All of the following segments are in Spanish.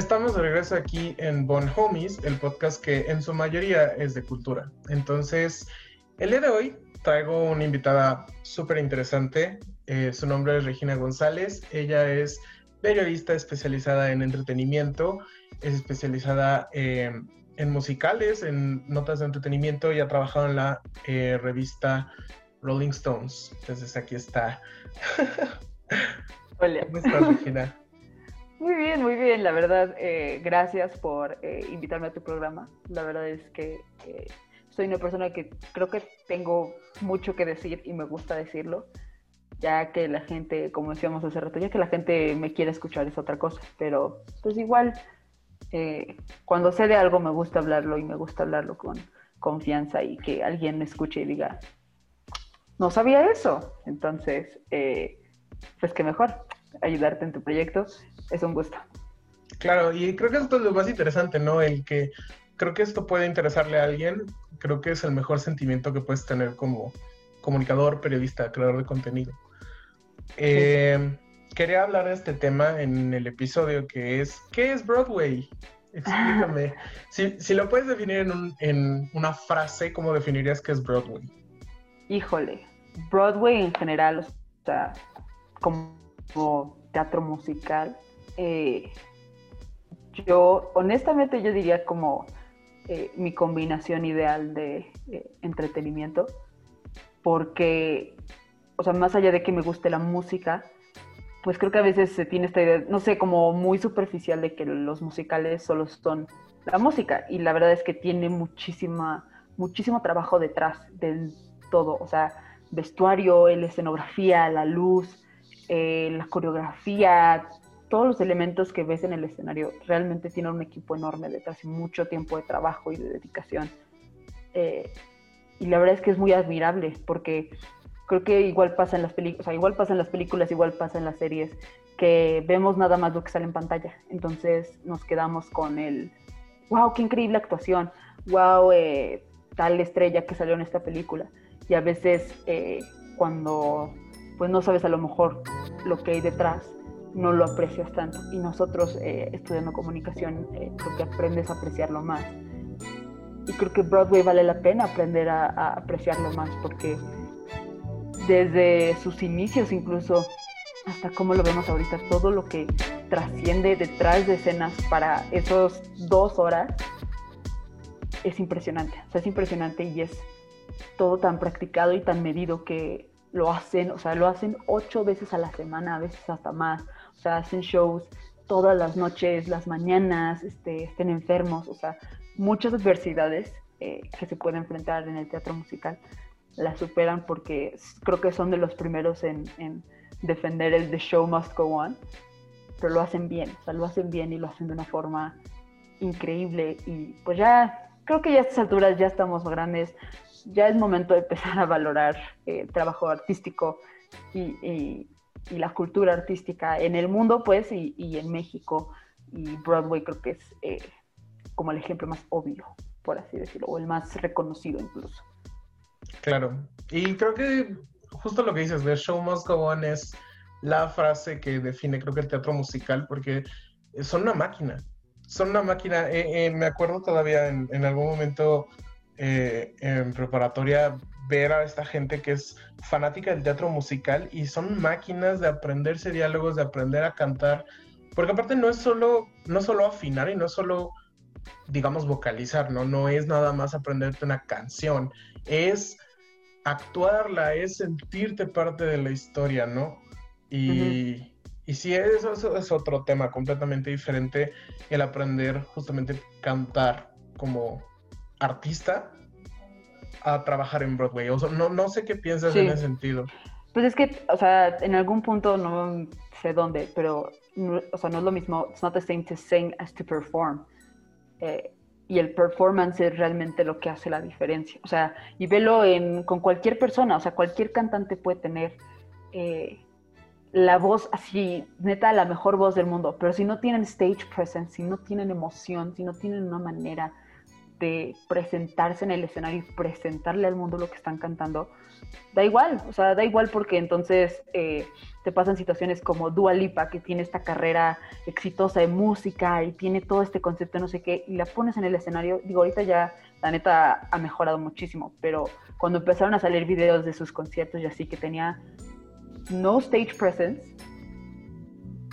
Estamos de regreso aquí en Bon Homies, el podcast que en su mayoría es de cultura. Entonces, el día de hoy traigo una invitada súper interesante. Eh, su nombre es Regina González. Ella es periodista especializada en entretenimiento, es especializada en musicales, en notas de entretenimiento y ha trabajado en la eh, revista Rolling Stones. Entonces aquí está. Hola. ¿Cómo estás, Regina? Muy bien, muy bien. La verdad, eh, gracias por eh, invitarme a tu programa. La verdad es que eh, soy una persona que creo que tengo mucho que decir y me gusta decirlo, ya que la gente, como decíamos hace rato, ya que la gente me quiere escuchar es otra cosa, pero pues igual, cuando sé de algo me gusta hablarlo y me gusta hablarlo con confianza y que alguien me escuche y diga, no sabía eso. Entonces, pues qué mejor ayudarte en tu proyecto es un gusto. Claro, y creo que esto es lo más interesante, ¿no? El que creo que esto puede interesarle a alguien, creo que es el mejor sentimiento que puedes tener como comunicador, periodista, creador de contenido. Eh, quería hablar de este tema en el episodio que es, ¿qué es Broadway? Explícame. si, si, lo puedes definir en, en una frase, ¿cómo definirías qué es Broadway? Híjole, Broadway en general, o sea, como teatro musical, eh, yo honestamente yo diría como eh, mi combinación ideal de eh, entretenimiento, porque, o sea, más allá de que me guste la música, pues creo que a veces se tiene esta idea, no sé, como muy superficial de que los musicales solo son la música, y la verdad es que tiene muchísima, muchísimo trabajo detrás de todo, o sea, vestuario, la escenografía, la luz, la coreografía, todos los elementos que ves en el escenario realmente tienen un equipo enorme detrás y mucho tiempo de trabajo y de dedicación. Eh, y la verdad es que es muy admirable porque creo que igual pasa en las películas, igual pasa en las películas, igual pasa en las series, que vemos nada más lo que sale en pantalla. Entonces nos quedamos con el, wow, qué increíble actuación, wow, eh, tal estrella que salió en esta película. Y a veces eh, cuando pues no sabes a lo mejor lo que hay detrás, no lo aprecias tanto. Y nosotros eh, estudiando comunicación eh, que aprendes a apreciarlo más. Y creo que Broadway vale la pena aprender a, apreciarlo más porque desde sus inicios incluso hasta cómo lo vemos ahorita, todo lo que trasciende detrás de escenas para esos dos horas es impresionante. O sea, es impresionante y es todo tan practicado y tan medido que lo hacen, o sea, lo hacen ocho veces a la semana, a veces hasta más. Sea, hacen shows todas las noches, las mañanas, este, estén enfermos, o sea, muchas adversidades eh, que se pueden enfrentar en el teatro musical las superan porque creo que son de los primeros en, defender el The Show Must Go On, pero lo hacen bien, o sea, lo hacen bien y lo hacen de una forma increíble. Y pues ya, creo que ya a estas alturas ya estamos grandes, ya es momento de empezar a valorar el trabajo artístico y la cultura artística en el mundo, pues, y, y en México. Y Broadway creo que es eh, como el ejemplo más obvio, por así decirlo, o el más reconocido incluso. Claro, y creo que justo lo que dices, The Show Must Go On es la frase que define creo que el teatro musical, porque son una máquina, son una máquina. Eh, eh, me acuerdo todavía en, en algún momento en preparatoria ver a esta gente que es fanática del teatro musical y son máquinas de aprenderse diálogos, de aprender a cantar, porque aparte no es solo, no solo afinar y no es solo, digamos, vocalizar, ¿no? No es nada más aprenderte una canción, es actuarla, es sentirte parte de la historia, ¿no? Y, y sí, eso, eso, es otro tema completamente diferente, el aprender justamente cantar como artista a trabajar en Broadway. O sea, no, no sé qué piensas en ese sentido. Pues es que, o sea, en algún punto no sé dónde, pero, o sea, no es lo mismo. It's not the same to sing as to perform. Eh, y el performance es realmente lo que hace la diferencia. O sea, y velo en, con cualquier persona, o sea, cualquier cantante puede tener eh, la voz así, neta, la mejor voz del mundo, pero si no tienen stage presence, si no tienen emoción, si no tienen una manera de presentarse en el escenario y presentarle al mundo lo que están cantando, da igual, o sea, da igual porque entonces eh, te pasan situaciones como Dua Lipa, que tiene esta carrera exitosa de música y tiene todo este concepto no sé qué, y la pones en el escenario, digo, ahorita ya la neta ha mejorado muchísimo, pero cuando empezaron a salir videos de sus conciertos y así que tenía no stage presence,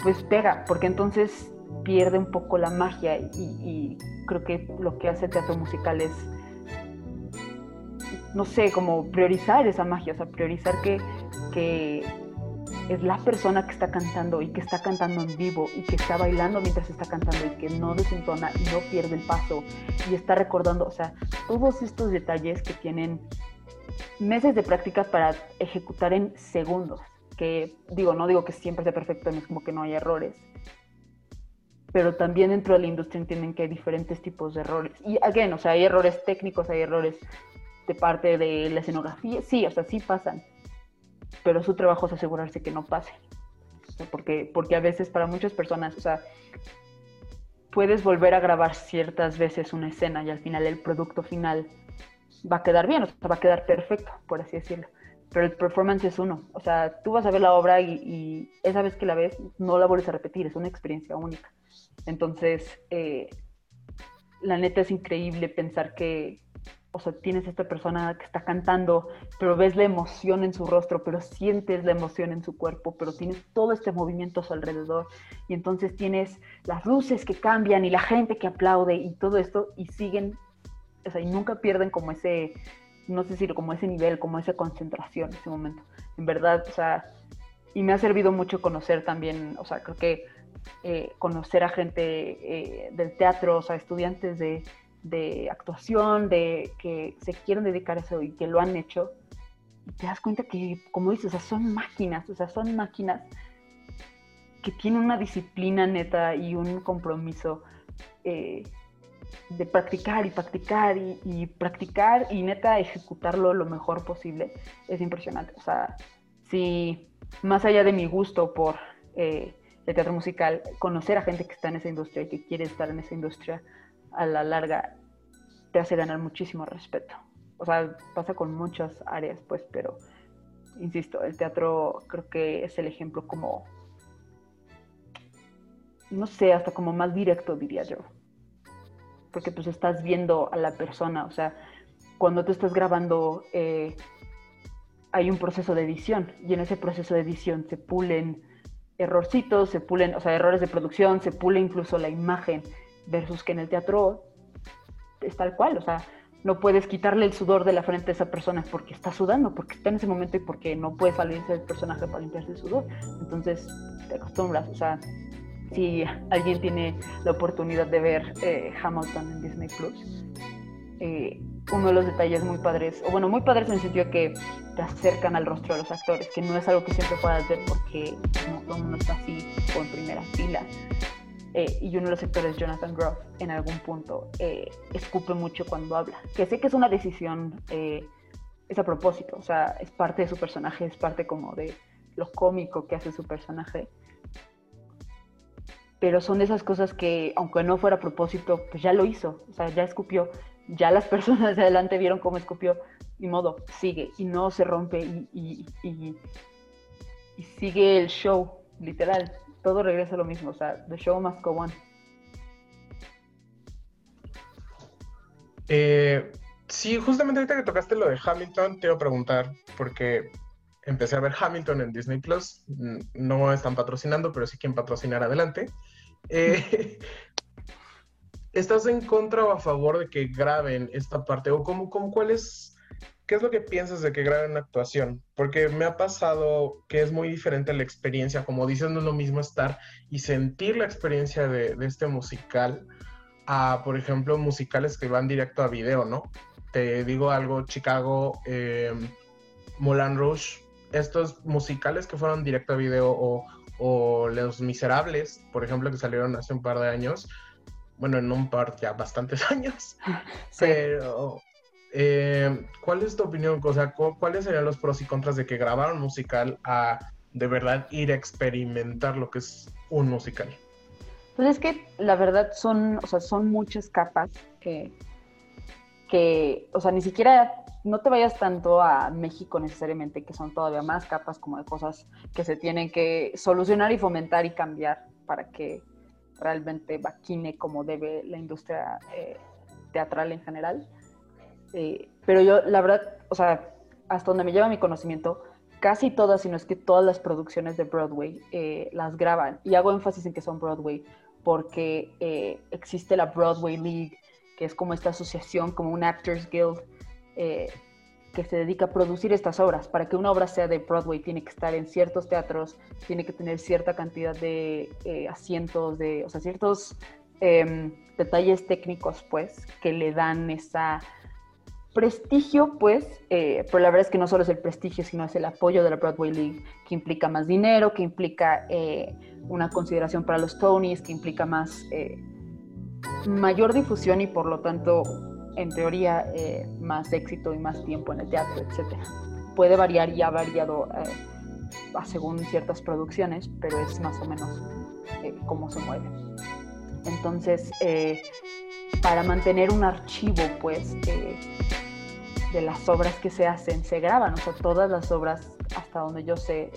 pues pega, porque entonces pierde un poco la magia y, creo que lo que hace teatro musical es, no sé, como priorizar esa magia, o sea, priorizar que, es la persona que está cantando y que está cantando en vivo y que está bailando mientras está cantando y que no desentona y no pierde el paso y está recordando, o sea, todos estos detalles que tienen meses de práctica para ejecutar en segundos, que digo, no digo que siempre sea perfecto, no es como que no hay errores, pero también dentro de la industria entienden que hay diferentes tipos de errores. Y, again, o sea, hay errores técnicos, hay errores de parte de la escenografía, sí, o sea, sí pasan, pero su trabajo es asegurarse que no pase. Porque, porque a veces para muchas personas, o sea, puedes volver a grabar ciertas veces una escena y al final el producto final va a quedar bien, o sea, va a quedar perfecto, por así decirlo. Pero el performance es uno. O sea, tú vas a ver la obra y, y esa vez que la ves, no la vuelves a repetir, es una experiencia única. Entonces, eh, la neta es increíble pensar que, o sea, tienes a esta persona que está cantando, pero ves la emoción en su rostro, pero sientes la emoción en su cuerpo, pero tienes todo este movimiento a su alrededor. Y entonces tienes las luces que cambian y la gente que aplaude y todo esto y siguen, o sea, y nunca pierden como ese, no sé si como ese nivel, como esa concentración en ese momento. En verdad, o sea, y me ha servido mucho conocer también, o sea, creo que eh, conocer a gente eh, del teatro, o sea, estudiantes de, actuación, de que se quieren dedicar a eso y que lo han hecho, y te das cuenta que, como dices, o sea, son máquinas, o sea, son máquinas que tienen una disciplina neta y un compromiso eh, de practicar y practicar y, practicar y neta ejecutarlo lo mejor posible. Es impresionante. O sea, si más allá de mi gusto por de teatro musical, conocer a gente que está en esa industria y que quiere estar en esa industria, a la larga te hace ganar muchísimo respeto. O sea, pasa con muchas áreas, pues, pero insisto, el teatro creo que es el ejemplo como, no sé, hasta como más directo, diría yo. Porque pues estás viendo a la persona, o sea, cuando tú estás grabando, eh, hay un proceso de edición y en ese proceso de edición se pulen errorcitos, se pulen, o sea, errores de producción, se pule incluso la imagen, versus que en el teatro es tal cual, o sea, no puedes quitarle el sudor de la frente a esa persona porque está sudando, porque está en ese momento y porque no puede salirse del personaje para limpiarse el sudor. Entonces te acostumbras, o sea, si alguien tiene la oportunidad de ver eh, Hamilton en Disney Plus, eh, uno de los detalles muy padres, o bueno, muy padres en el sentido que te acercan al rostro de los actores, que no es algo que siempre puedas ver porque no todo mundo está así o en primera fila. Eh, y uno de los actores, Jonathan Groff, en algún punto eh, escupe mucho cuando habla. Que sé que es una decisión, es a propósito, o sea, es parte de su personaje, es parte como de lo cómico que hace su personaje. Pero son de esas cosas que, aunque no fuera a propósito, pues ya lo hizo, o sea, ya escupió ya las personas de adelante vieron cómo escupió, y modo, sigue, y no se rompe, y, sigue el show, literal. Todo regresa a lo mismo, o sea, the show must go on. Eh, sí, justamente ahorita que tocaste lo de Hamilton, te iba a preguntar, porque empecé a ver Hamilton en Disney Plus. No están patrocinando, pero sí quieren patrocinar adelante. Eh, ¿Estás en contra o a favor de que graben esta parte? ¿O cómo, cómo, cuál es, qué es lo que piensas de que graben una actuación? Porque me ha pasado que es muy diferente la experiencia, como dices, no es lo mismo estar y sentir la experiencia de, este musical a, por ejemplo, musicales que van directo a video, ¿no? Te digo algo, Chicago, eh, Moulin Rouge, estos musicales que fueron directo a video o, o Los Miserables, por ejemplo, que salieron hace un par de años, bueno, en un par ya bastantes años, pero eh, ¿cuál es tu opinión? O sea, ¿cuáles serían los pros y contras de que grabaron musical a de verdad ir a experimentar lo que es un musical? Pues es que la verdad son, o sea, son muchas capas que que, o sea, ni siquiera no te vayas tanto a México necesariamente, que son todavía más capas como de cosas que se tienen que solucionar y fomentar y cambiar para que realmente vaquine como debe la industria eh, teatral en general. Eh, pero yo, la verdad, o sea, hasta donde me lleva mi conocimiento, casi todas, si no es que todas las producciones de Broadway eh, las graban. Y hago énfasis en que son Broadway porque existe la Broadway League, que es como esta asociación, como un Actors Guild, que se dedica a producir estas obras. Para que una obra sea de Broadway tiene que estar en ciertos teatros, tiene que tener cierta cantidad de eh, asientos, de, o sea, ciertos em, detalles técnicos, pues, que le dan esa prestigio, pues, eh, pero la verdad es que no solo es el prestigio, sino es el apoyo de la Broadway League, que implica más dinero, que implica eh, una consideración para los Tonys, que implica más mayor difusión y por lo tanto en teoría, eh, más éxito y más tiempo en el teatro, etc. Puede variar y ha variado eh, según ciertas producciones, pero es más o menos eh, cómo se mueve. Entonces, para mantener un archivo, pues, de las obras que se hacen, se graban, o sea, todas las obras, hasta donde yo sé,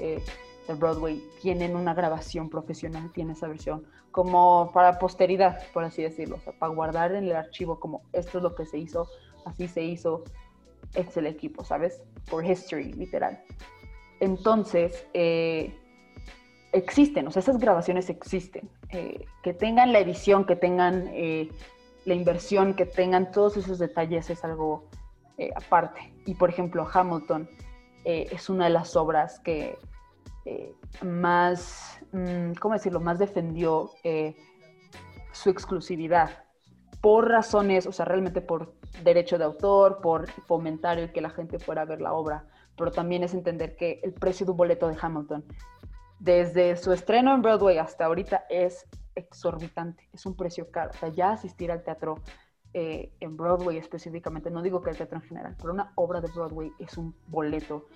de Broadway, tienen una grabación profesional, tiene esa versión como para posteridad, por así decirlo, o sea, para guardar en el archivo como esto es lo que se hizo, así se hizo, este es el equipo, ¿sabes? Por history, literal. Entonces, eh, existen, o sea, esas grabaciones existen. Eh, que tengan la edición, que tengan eh, la inversión, que tengan todos esos detalles es algo aparte. Y por ejemplo, Hamilton es una de las obras que más Mm, ¿cómo decirlo?, más defendió eh, su exclusividad por razones, o sea, realmente por derecho de autor, por fomentar el que la gente fuera a ver la obra, pero también es entender que el precio de un boleto de Hamilton, desde su estreno en Broadway hasta ahorita, es exorbitante, es un precio caro. O sea, ya asistir al teatro eh, en Broadway específicamente, no digo que el teatro en general, pero una obra de Broadway es un boleto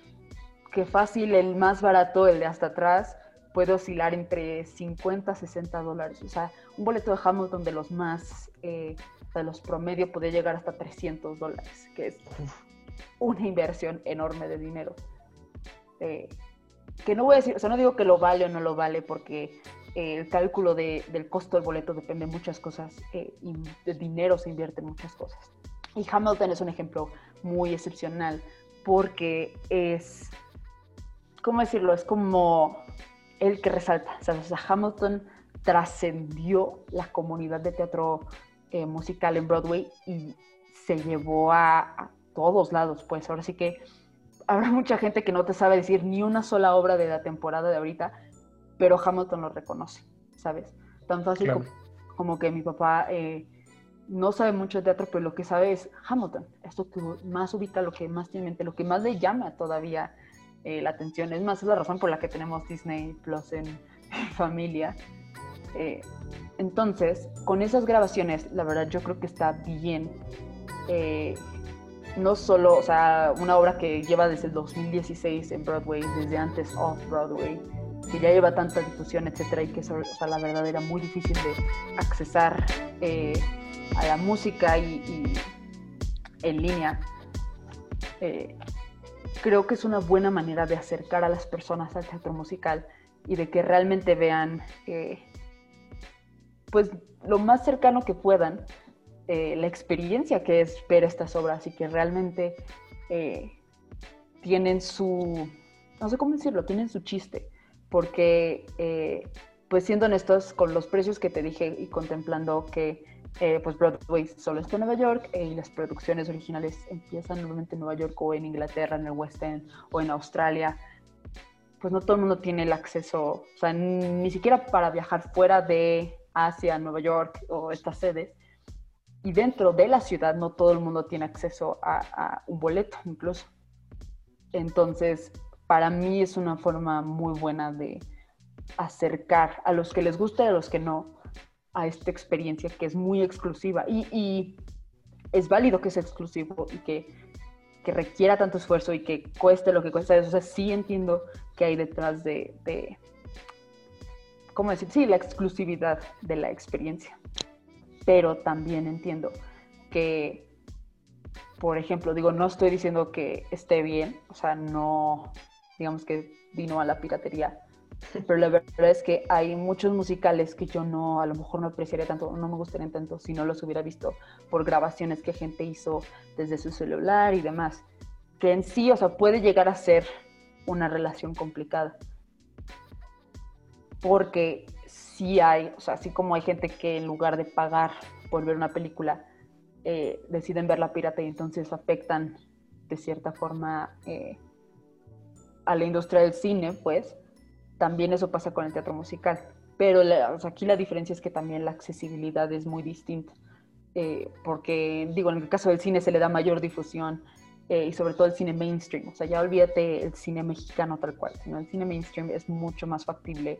que fácil, el más barato, el de hasta atrás, puede oscilar entre 50 a 60 dólares. O sea, un boleto de Hamilton de los más, eh, de los promedio puede llegar hasta 300 dólares, que es una inversión enorme de dinero. Eh, que no voy a decir, o sea, no digo que lo vale o no lo vale, porque eh, el cálculo del costo del boleto depende de muchas cosas y de dinero se invierte en muchas cosas. Y Hamilton es un ejemplo muy excepcional porque es, ¿cómo decirlo? Es como el que resalta. O sea, Hamilton trascendió la comunidad de teatro eh, musical en Broadway y se llevó a, todos lados. Pues ahora sí que habrá mucha gente que no te sabe decir ni una sola obra de la temporada de ahorita, pero Hamilton lo reconoce, ¿sabes? Tan fácil como, que mi papá eh, no sabe mucho de teatro, pero lo que sabe es Hamilton. Esto que más ubica, lo que más tiene en mente, lo que más le llama todavía eh, la atención. Es más, es la razón por la que tenemos Disney Plus en, familia. Eh, entonces, con esas grabaciones, la verdad yo creo que está bien. Eh, no solo, o sea, una obra que lleva desde el 2016 en Broadway, desde antes off-Broadway, que ya lleva tanta difusión, etcétera, y que o sea, la verdad era muy difícil de accesar a la música y, y en línea creo que es una buena manera de acercar a las personas al teatro musical y de que realmente vean, eh, pues, lo más cercano que puedan eh, la experiencia que es ver estas obras y que realmente eh, tienen su, no sé cómo decirlo, tienen su chiste, porque, pues, siendo honestos, con los precios que te dije y contemplando que eh, pues Broadway solo está en Nueva York eh, y las producciones originales empiezan normalmente en Nueva York o en Inglaterra, en el West End o en Australia. Pues no todo el mundo tiene el acceso, o sea, ni siquiera para viajar fuera de Asia, Nueva York o estas sedes. Y dentro de la ciudad no todo el mundo tiene acceso a, a un boleto incluso. Entonces, para mí es una forma muy buena de acercar a los que les gusta y a los que no a esta experiencia que es muy exclusiva y, es válido que sea exclusivo y que, requiera tanto esfuerzo y que cueste lo que cuesta. O sea, sí entiendo que hay detrás de, de, ¿cómo decir? Sí, la exclusividad de la experiencia. Pero también entiendo que por ejemplo, digo, no estoy diciendo que esté bien, o sea, no, digamos que vino a la piratería, pero la verdad es que hay muchos musicales que yo no, a lo mejor no apreciaría tanto, no me gustarían tanto si no los hubiera visto por grabaciones que gente hizo desde su celular y demás, que en sí, o sea, puede llegar a ser una relación complicada. Porque sí hay, o sea, así como hay gente que en lugar de pagar por ver una película, eh, deciden ver la pirata y entonces afectan de cierta forma eh, a la industria del cine, pues también eso pasa con el teatro musical. Pero aquí la diferencia es que también la accesibilidad es muy distinta. Eh, porque, digo, en el caso del cine se le da mayor difusión y sobre todo el cine mainstream. O sea, ya olvídate el cine mexicano tal cual, sino el cine mainstream es mucho más factible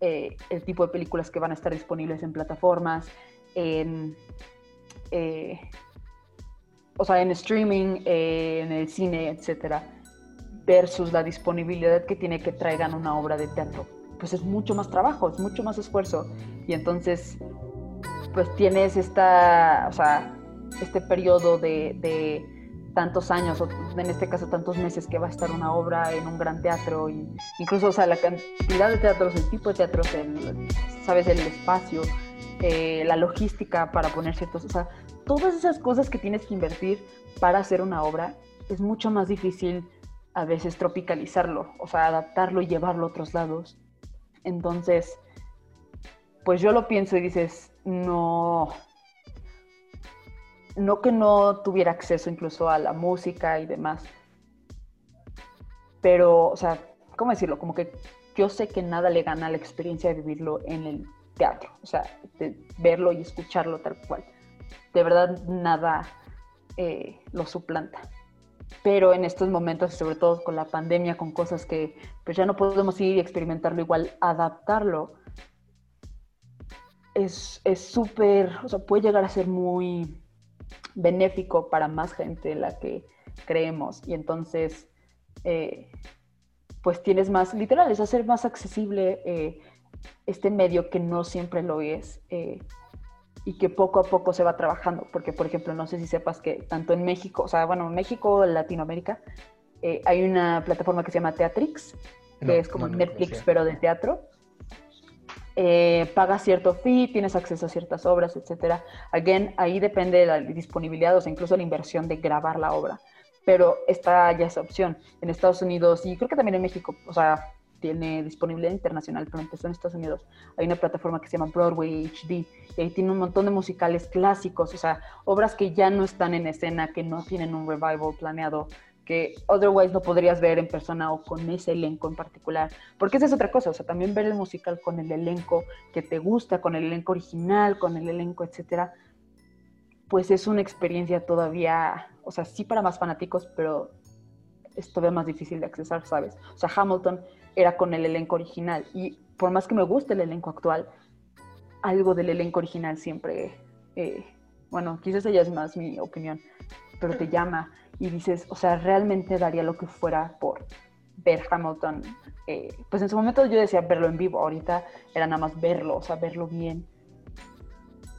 el tipo de películas que van a estar disponibles en plataformas, en eh, o sea, en streaming, eh, en el cine, etcétera, versus la disponibilidad que tiene que traigan una obra de teatro. Pues es mucho más trabajo, es mucho más esfuerzo. Y entonces, pues tienes esta, o sea, este periodo de, de tantos años, o en este caso tantos meses que va a estar una obra en un gran teatro, y incluso, o sea, la cantidad de teatros, el tipo de teatros, el, sabes, el espacio, eh, la logística para poner ciertos, o sea, todas esas cosas que tienes que invertir para hacer una obra, es mucho más difícil a veces tropicalizarlo, o sea, adaptarlo y llevarlo a otros lados. Entonces, pues yo lo pienso y dices, no, no que no tuviera acceso incluso a la música y demás, pero, o sea, ¿cómo decirlo? Como que yo sé que nada le gana la experiencia de vivirlo en el teatro, o sea, de verlo y escucharlo tal cual. De verdad, nada eh, lo suplanta. Pero en estos momentos, sobre todo con la pandemia, con cosas que pues ya no podemos ir y experimentarlo igual, adaptarlo, es súper, o sea, puede llegar a ser muy benéfico para más gente de la que creemos. Y entonces, eh, pues tienes más, literal, es hacer más accesible eh, este medio que no siempre lo es eh, y que poco a poco se va trabajando, porque por ejemplo, no sé si sepas que tanto en México, o sea, bueno, en México, Latinoamérica, eh, hay una plataforma que se llama Teatrix, que es como Netflix, pero de teatro. Eh, pagas cierto fee, tienes acceso a ciertas obras, etcétera. Again, ahí depende de la disponibilidad, o sea, incluso la inversión de grabar la obra. Pero está ya esa opción. En Estados Unidos y creo que también en México, o sea, tiene disponibilidad internacional, pero empezó en Estados Unidos. Hay una plataforma que se llama Broadway HD y ahí tiene un montón de musicales clásicos, o sea, obras que ya no están en escena, que no tienen un revival planeado, que otherwise no podrías ver en persona o con ese elenco en particular. Porque esa es otra cosa, o sea, también ver el musical con el elenco que te gusta, con el elenco original, con el elenco, etcétera, pues es una experiencia todavía, o sea, sí para más fanáticos, pero es todavía más difícil de accesar, ¿sabes? O sea, Hamilton era con el elenco original. Y por más que me guste el elenco actual, algo del elenco original siempre, eh, bueno, quizás ella es más mi opinión, pero te llama y dices, o sea, realmente daría lo que fuera por ver Hamilton. Eh, pues en su momento yo decía verlo en vivo, ahorita era nada más verlo, o sea, verlo bien.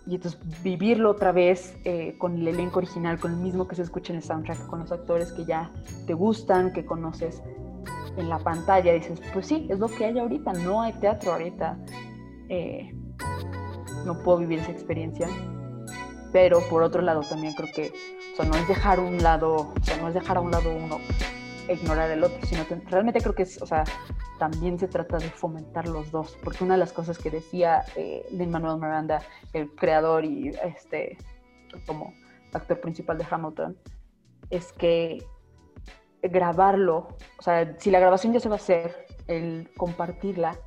Y entonces vivirlo otra vez eh, con el elenco original, con el mismo que se escucha en el soundtrack, con los actores que ya te gustan, que conoces, en la pantalla, dices, pues sí, es lo que hay ahorita, no hay teatro ahorita, eh, no puedo vivir esa experiencia, pero por otro lado también creo que, o sea, no es dejar un lado, o sea, no es dejar a un lado uno, ignorar el otro, sino que realmente creo que es, o sea, también se trata de fomentar los dos, porque una de las cosas que decía eh, Lin Manuel Miranda, el creador y este, como actor principal de Hamilton, es que grabarlo, o sea, si la grabación ya se va a hacer, el compartirla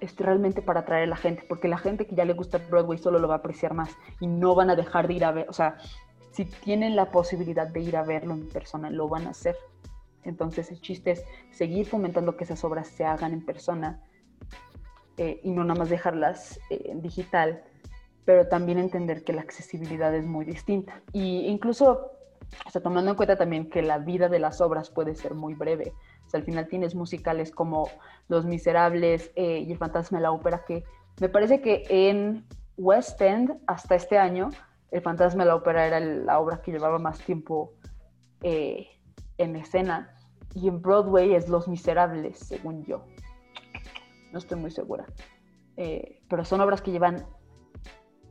es realmente para atraer a la gente, porque la gente que ya le gusta Broadway solo lo va a apreciar más y no van a dejar de ir a ver, o sea, si tienen la posibilidad de ir a verlo en persona, lo van a hacer. Entonces el chiste es seguir fomentando que esas obras se hagan en persona eh, y no nada más dejarlas eh, en digital, pero también entender que la accesibilidad es muy distinta. Y incluso o sea, tomando en cuenta también que la vida de las obras puede ser muy breve. O sea, al final tienes musicales como Los Miserables eh, y El Fantasma de la Ópera, que me parece que en West End, hasta este año, El Fantasma de la Ópera era la obra que llevaba más tiempo eh, en escena. Y en Broadway es Los Miserables, según yo. No estoy muy segura. Eh, pero son obras que llevan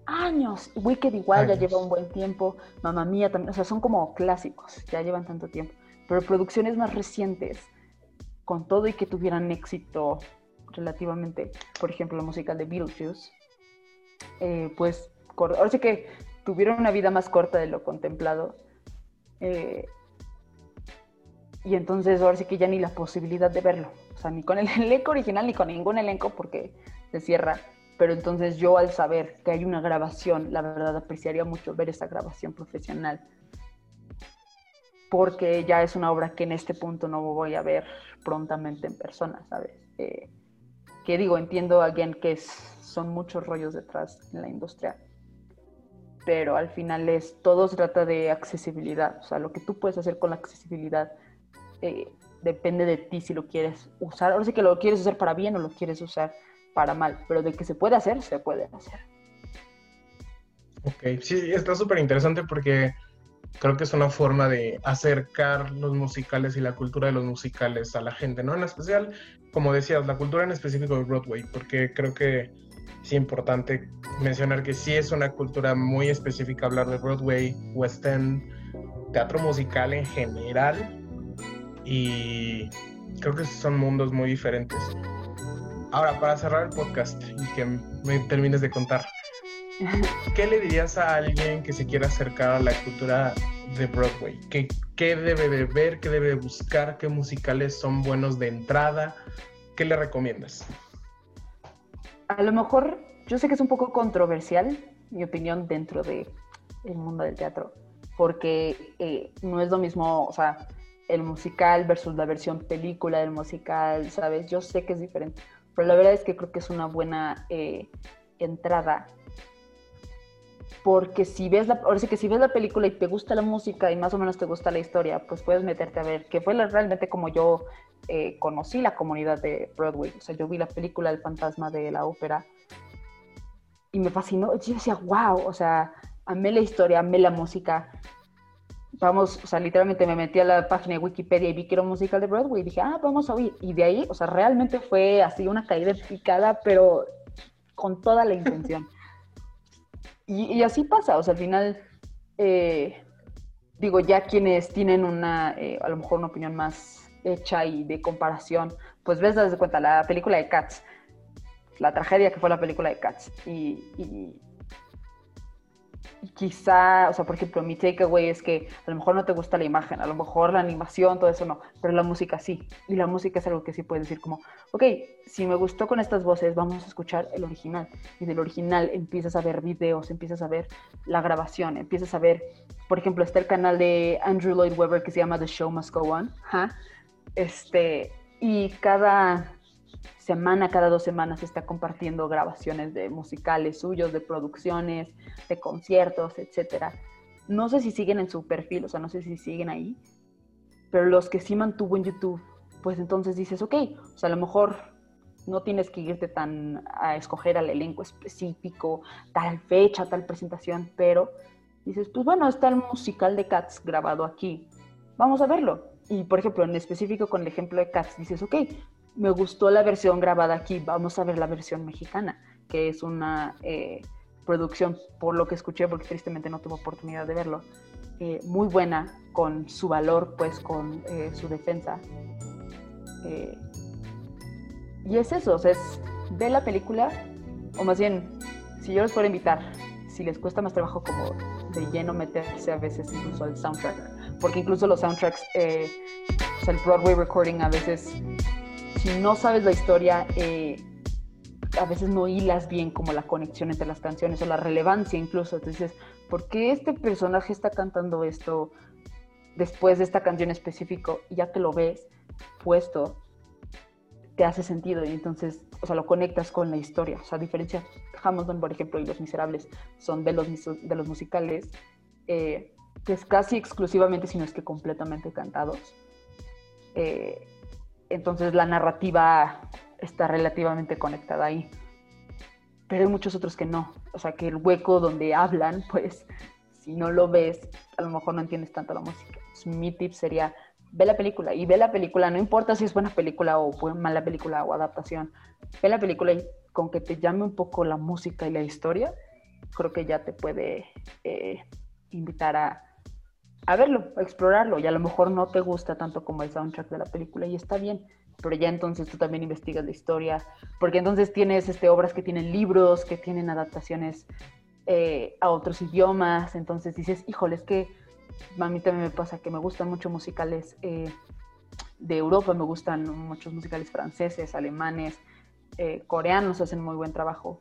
años. Wicked igual ya lleva un buen tiempo. Mamma Mía también. O sea, son como clásicos. Ya llevan tanto tiempo. Pero producciones más recientes, con todo y que tuvieran éxito relativamente, por ejemplo, la música de Beetlejuice, eh, pues ahora sí que tuvieron una vida más corta de lo contemplado. Eh, y entonces ahora sí que ya ni la posibilidad de verlo. O sea, ni con el elenco original ni con ningún elenco porque se cierra. Pero entonces yo al saber que hay una grabación, la verdad apreciaría mucho ver esa grabación profesional. Porque ya es una obra que en este punto no voy a ver prontamente en persona, ¿sabes? Eh, que digo, entiendo alguien que son muchos rollos detrás en la industria pero al final es, todo se trata de accesibilidad, o sea, lo que tú puedes hacer con la accesibilidad eh, depende de ti si lo quieres usar, ahora sí que lo quieres usar para bien o lo quieres usar para mal, pero de que se puede hacer, se puede hacer. Ok, sí, está súper interesante porque creo que es una forma de acercar los musicales y la cultura de los musicales a la gente, ¿no? En especial, como decías, la cultura en específico de Broadway, porque creo que es importante mencionar que sí es una cultura muy específica hablar de Broadway, West End, teatro musical en general y creo que son mundos muy diferentes. Ahora, para cerrar el podcast y que me termines de contar, ¿qué le dirías a alguien que se quiera acercar a la cultura de Broadway? ¿Qué, qué debe de ver, qué debe de buscar, qué musicales son buenos de entrada? ¿Qué le recomiendas? a lo mejor yo sé que es un poco controversial mi opinión dentro del mundo del teatro, porque eh, no es lo mismo, o sea, el musical versus la versión película del musical, ¿sabes? Yo sé que es diferente, pero la verdad es que creo que es una buena eh, entrada. Porque si ves la, ahora sí que si ves la película y te gusta la música y más o menos te gusta la historia, pues puedes meterte a ver, que fue realmente como yo eh, conocí la comunidad de Broadway. O sea, yo vi la película El fantasma de la ópera y me fascinó. Yo decía, wow, o sea, amé la historia, amé la música. Vamos, o sea, literalmente me metí a la página de Wikipedia y vi que era un musical de Broadway y dije, ah, vamos a oír. Y de ahí, o sea, realmente fue así una caída picada, pero con toda la intención. y, así pasa, o sea, al final, eh, digo, ya quienes tienen una, eh, a lo mejor una opinión más hecha y de comparación, pues ves desde cuenta la película de Cats, la tragedia que fue la película de Cats. Y, y, quizá, o sea, por ejemplo, mi takeaway es que a lo mejor no te gusta la imagen, a lo mejor la animación, todo eso no, pero la música sí. Y la música es algo que sí puedes decir como, ok, si me gustó con estas voces, vamos a escuchar el original. Y del original empiezas a ver videos, empiezas a ver la grabación, empiezas a ver, por ejemplo, está el canal de Andrew Lloyd Webber que se llama The Show Must Go On. Este, y cada semana, cada dos semanas está compartiendo grabaciones de musicales suyos, de producciones, de conciertos, etcétera. No sé si siguen en su perfil, o sea, no sé si siguen ahí, pero los que sí mantuvo en YouTube, pues entonces dices, ok, o sea, a lo mejor no tienes que irte tan a escoger al elenco específico, tal fecha, tal presentación, pero dices, pues bueno, está el musical de Cats grabado aquí, vamos a verlo y por ejemplo, en específico con el ejemplo de Cats, dices, ok, me gustó la versión grabada aquí, vamos a ver la versión mexicana, que es una eh, producción, por lo que escuché, porque tristemente no tuve oportunidad de verlo, eh, muy buena, con su valor, pues con eh, su defensa. y es eso, o sea, es ve la película, o más bien, si yo les puedo invitar, si les cuesta más trabajo como de lleno meterse a veces incluso al soundtrack, porque incluso los soundtracks, el Broadway recording a veces, si no sabes la historia, eh, a veces no hilas bien como la conexión entre las canciones o la relevancia incluso. Entonces, ¿por qué este personaje está cantando esto después de esta canción específico? Y ya que lo ves puesto, te hace sentido y entonces, o sea, lo conectas con la historia. O sea, a diferencia, Hamilton, por ejemplo, y Los Miserables son de los, de los musicales. Eh, que es casi exclusivamente, sino es que completamente cantados. Eh, entonces la narrativa está relativamente conectada ahí. pero hay muchos otros que no. O sea, que el hueco donde hablan, pues, si no lo ves, a lo mejor no entiendes tanto la música. mi tip sería, ve la película y ve la película, no importa si es buena película o mala película o adaptación, ve la película y con que te llame un poco la música y la historia, creo que ya te puede eh, invitar a, a verlo, a explorarlo. Y a lo mejor no te gusta tanto como el soundtrack de la película y está bien, pero ya entonces tú también investigas la historia, porque entonces tienes este, obras que tienen libros, que tienen adaptaciones eh, a otros idiomas, entonces dices, híjole, es que a mí también me pasa que me gustan mucho musicales eh, de Europa, me gustan muchos musicales franceses, alemanes, eh, coreanos hacen muy buen trabajo,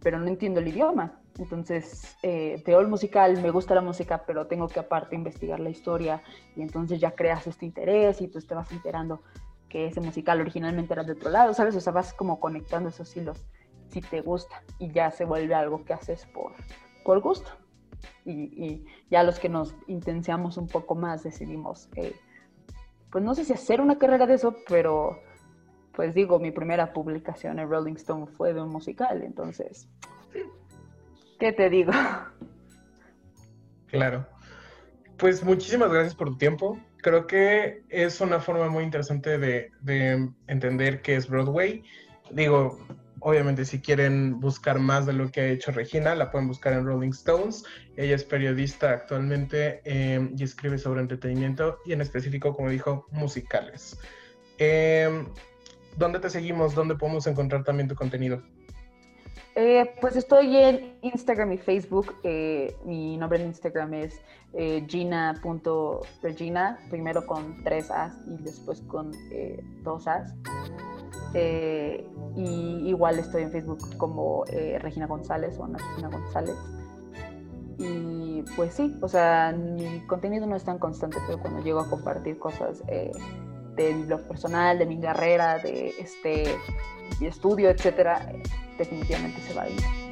pero no entiendo el idioma. Entonces eh, veo el musical, me gusta la música, pero tengo que aparte investigar la historia y entonces ya creas este interés y tú te vas enterando que ese musical originalmente era de otro lado, ¿sabes? O sea, vas como conectando esos hilos si te gusta y ya se vuelve algo que haces por, por gusto. Y, ya los que nos intenciamos un poco más decidimos, eh, pues no sé si hacer una carrera de eso, pero pues digo, mi primera publicación en Rolling Stone fue de un musical, entonces, ¿qué te digo? Claro. Pues muchísimas gracias por tu tiempo. Creo que es una forma muy interesante de, de entender qué es Broadway. Digo, obviamente si quieren buscar más de lo que ha hecho Regina, la pueden buscar en Rolling Stones. Ella es periodista actualmente eh, y escribe sobre entretenimiento y en específico, como dijo, musicales. Eh, ¿Dónde te seguimos? ¿Dónde podemos encontrar también tu contenido? Eh, pues estoy en Instagram y Facebook. Eh, mi nombre en Instagram es eh, gina.regina, primero con tres As y después con dos As. y igual estoy en Facebook como Regina González o Ana Regina González. Y pues sí, o sea, mi contenido no es tan constante, pero cuando llego a compartir cosas de mi blog personal, de mi carrera, de este mi estudio, etcétera, definitivamente se va a ir.